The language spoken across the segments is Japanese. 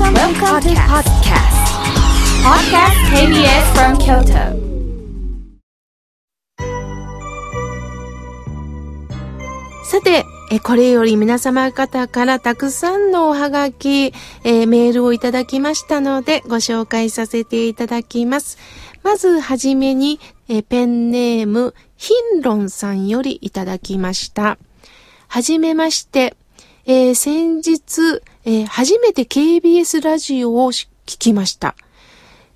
Welcome, Welcome to podcast. Podcast KBS from Kyoto. さて、えこれより皆様方からたくさんのおはがき、え、メールをいただきましたのでご紹介させていただきます。まずはじめに、えペンネーム、ヒンロンさんよりいただきました。はじめまして、えー、先日、えー、初めて KBS ラジオを聞きました。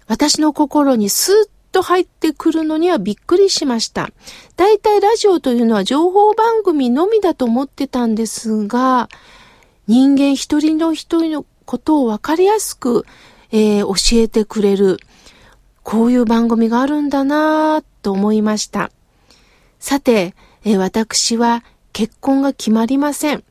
私の心にスーッと入ってくるのにはびっくりしました。大体ラジオというのは情報番組のみだと思ってたんですが、人間一人の一人のことをわかりやすく、えー、教えてくれる、こういう番組があるんだなぁと思いました。さて、えー、私は結婚が決まりません。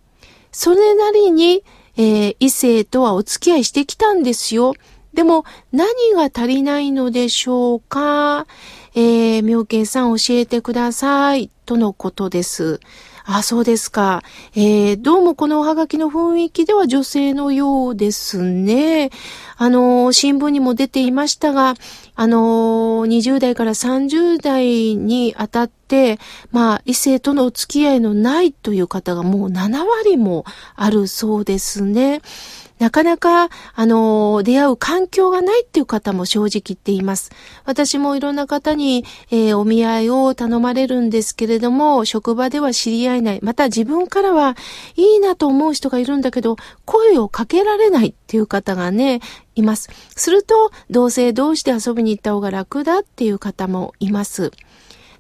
それなりに、えー、異性とはお付き合いしてきたんですよ。でも、何が足りないのでしょうか？えー、妙慶さん教えてください。とのことです。あ、そうですか。えー、どうもこのおはがきの雰囲気では女性のようですね。あの、新聞にも出ていましたが、あの、20代から30代にあたって、まあ、異性とのお付き合いのないという方がもう7割もあるそうですね。なかなか、あの、出会う環境がないっていう方も正直言っています。私もいろんな方に、えー、お見合いを頼まれるんですけれどれども、職場では知り合えない。また自分からはいいなと思う人がいるんだけど、声をかけられないっていう方がね、います。すると、同性同士で遊びに行った方が楽だっていう方もいます。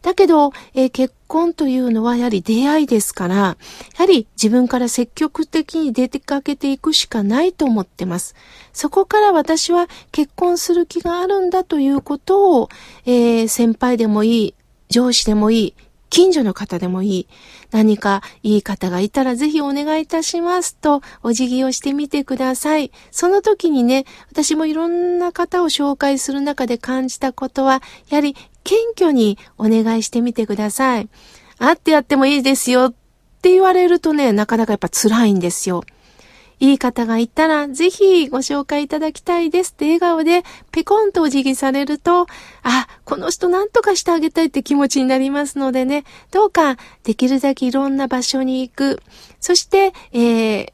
だけど、えー、結婚というのはやはり出会いですから、やはり自分から積極的に出てかけていくしかないと思ってます。そこから私は結婚する気があるんだということを、えー、先輩でもいい、上司でもいい、近所の方でもいい。何かいい方がいたらぜひお願いいたしますとお辞儀をしてみてください。その時にね、私もいろんな方を紹介する中で感じたことは、やはり謙虚にお願いしてみてください。会ってやってもいいですよって言われるとね、なかなかやっぱ辛いんですよ。いい方がいたら、ぜひご紹介いただきたいですって笑顔でペコンとお辞儀されると、あ、この人何とかしてあげたいって気持ちになりますのでね、どうかできるだけいろんな場所に行く。そして、えー、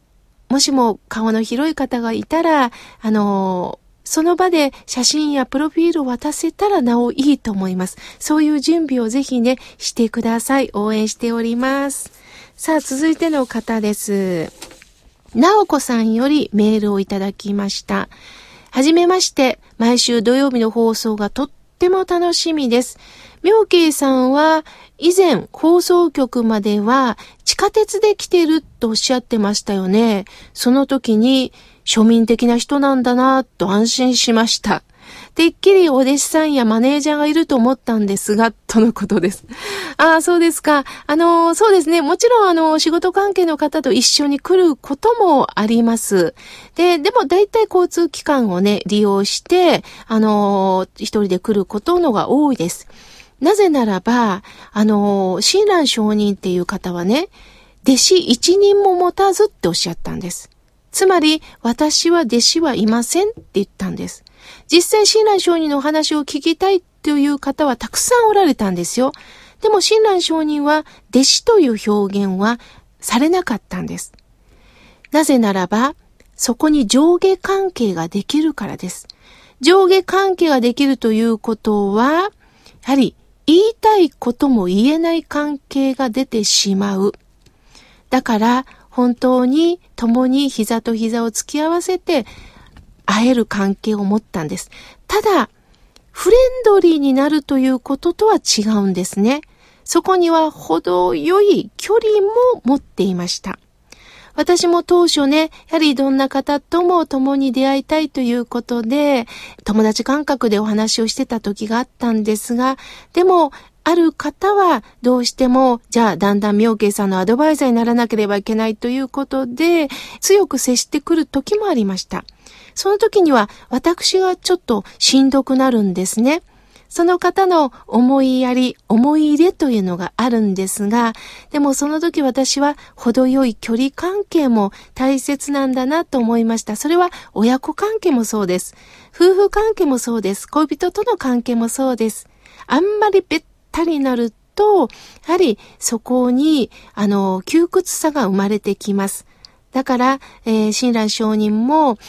もしも顔の広い方がいたら、あのーその場で写真やプロフィールを渡せたらなおいいと思います。そういう準備をぜひね、してください。応援しております。さあ、続いての方です。なおこさんよりメールをいただきました。はじめまして、毎週土曜日の放送がとっても楽しみです。妙慶さんは以前放送局までは地下鉄で来てるとおっしゃってましたよね。その時に庶民的な人なんだなぁと安心しました。てっきりお弟子さんやマネージャーがいると思ったんですが、とのことです。ああ、そうですか。あの、そうですね。もちろん、あの、仕事関係の方と一緒に来ることもあります。で、でも大体交通機関をね、利用して、あの、一人で来ることのが多いです。なぜならば、あの、親鸞上人っていう方はね、弟子一人も持たずっておっしゃったんです。つまり、私は弟子はいませんって言ったんです。実際、親鸞上人のお話を聞きたいという方はたくさんおられたんですよ。でも、親鸞上人は、弟子という表現はされなかったんです。なぜならば、そこに上下関係ができるからです。上下関係ができるということは、やはり言いたいことも言えない関係が出てしまう。だから、本当に共に膝と膝を突き合わせて会える関係を持ったんです。ただ、フレンドリーになるということとは違うんですね。そこには程よい距離も持っていました。私も当初ね、やはりどんな方とも共に出会いたいということで、友達感覚でお話をしてた時があったんですが、でも、ある方はどうしても、じゃあだんだん妙慶さんのアドバイザーにならなければいけないということで、強く接してくる時もありました。その時には私がちょっとしんどくなるんですね。その方の思いやり、思い入れというのがあるんですが、でもその時私は程よい距離関係も大切なんだなと思いました。それは親子関係もそうです。夫婦関係もそうです。恋人との関係もそうです。あんまりべったりなると、やはりそこに、あの、窮屈さが生まれてきます。だから、えー、親鸞上人も、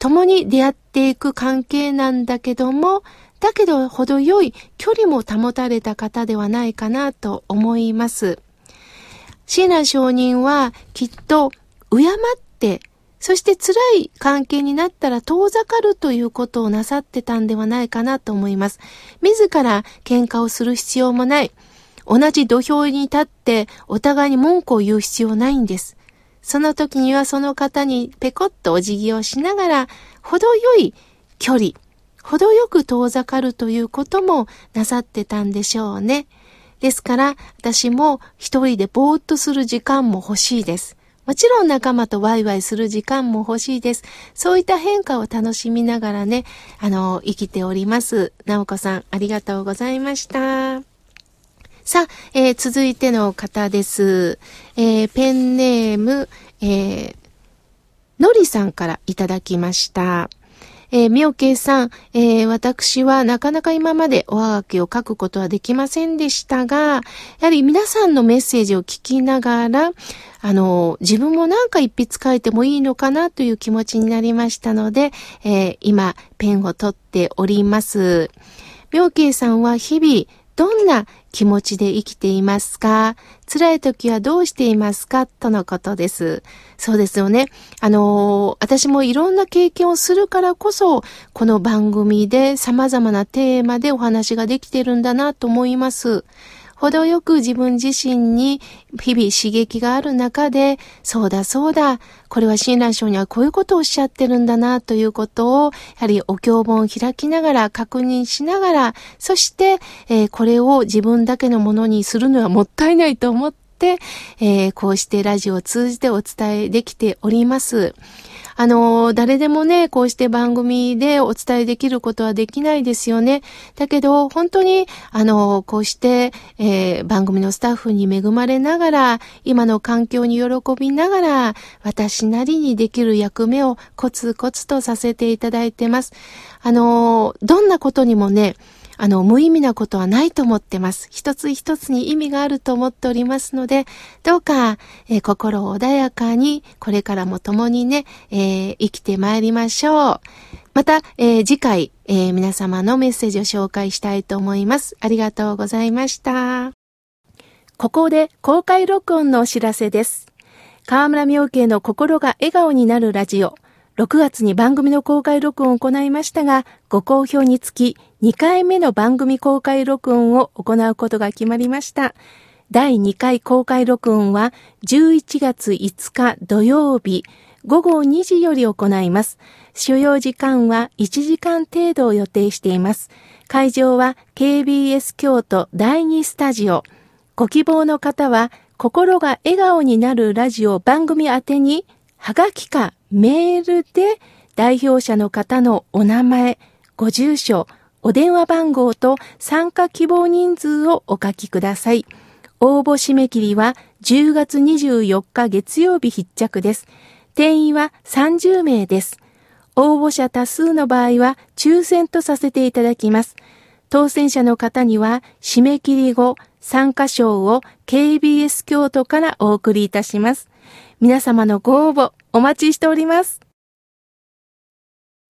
共に出会っていく関係なんだけども、だけど程よい距離も保たれた方ではないかなと思います。親鸞上人はきっと敬って、そして辛い関係になったら遠ざかるということをなさってたんではないかなと思います。自ら喧嘩をする必要もない。同じ土俵に立ってお互いに文句を言う必要ないんです。その時にはその方にペコッとお辞儀をしながら、程よい距離、程よく遠ざかるということもなさってたんでしょうね。ですから、私も一人でぼーっとする時間も欲しいです。もちろん仲間とワイワイする時間も欲しいです。そういった変化を楽しみながらね、あの、生きております。なおこさん、ありがとうございました。さあ、えー、続いての方です。えー、ペンネーム、えー、のりさんからいただきました。えー、みおけいさん、えー、私はなかなか今までおはがきを書くことはできませんでしたが、やはり皆さんのメッセージを聞きながら、あの、自分もなんか一筆書いてもいいのかなという気持ちになりましたので、えー、今、ペンを取っております。妙慶さんは日々、どんな気持ちで生きていますか？辛い時はどうしていますか？とのことです。そうですよね。あの私もいろんな経験をするからこそ、この番組で様々なテーマでお話ができてるんだなと思います。程よく自分自身に日々刺激がある中で、そうだそうだ、これは親鸞書にはこういうことをおっしゃってるんだなということを、やはりお経本を開きながら確認しながら、そして、えー、これを自分だけのものにするのはもったいないと思って、えー、こうしてラジオを通じてお伝えできております。あの、誰でもね、こうして番組でお伝えできることはできないですよね。だけど、本当に、あの、こうして、えー、番組のスタッフに恵まれながら、今の環境に喜びながら、私なりにできる役目をコツコツとさせていただいてます。あの、どんなことにもね、あの、無意味なことはないと思ってます。一つ一つに意味があると思っておりますので、どうか、えー、心穏やかに、これからも共にね、えー、生きてまいりましょう。また、えー、次回、えー、皆様のメッセージを紹介したいと思います。ありがとうございました。ここで公開録音のお知らせです。河村明慶の心が笑顔になるラジオ。6月に番組の公開録音を行いましたが、ご好評につき2回目の番組公開録音を行うことが決まりました。第2回公開録音は11月5日土曜日午後2時より行います。所要時間は1時間程度を予定しています。会場は KBS 京都第2スタジオ。ご希望の方は心が笑顔になるラジオ番組宛てにはがきかメールで代表者の方のお名前、ご住所、お電話番号と参加希望人数をお書きください。応募締め切りは10月24日月曜日必着です。定員は30名です。応募者多数の場合は抽選とさせていただきます。当選者の方には締め切り後参加賞を KBS 京都からお送りいたします。皆様のご応募お待ちしております。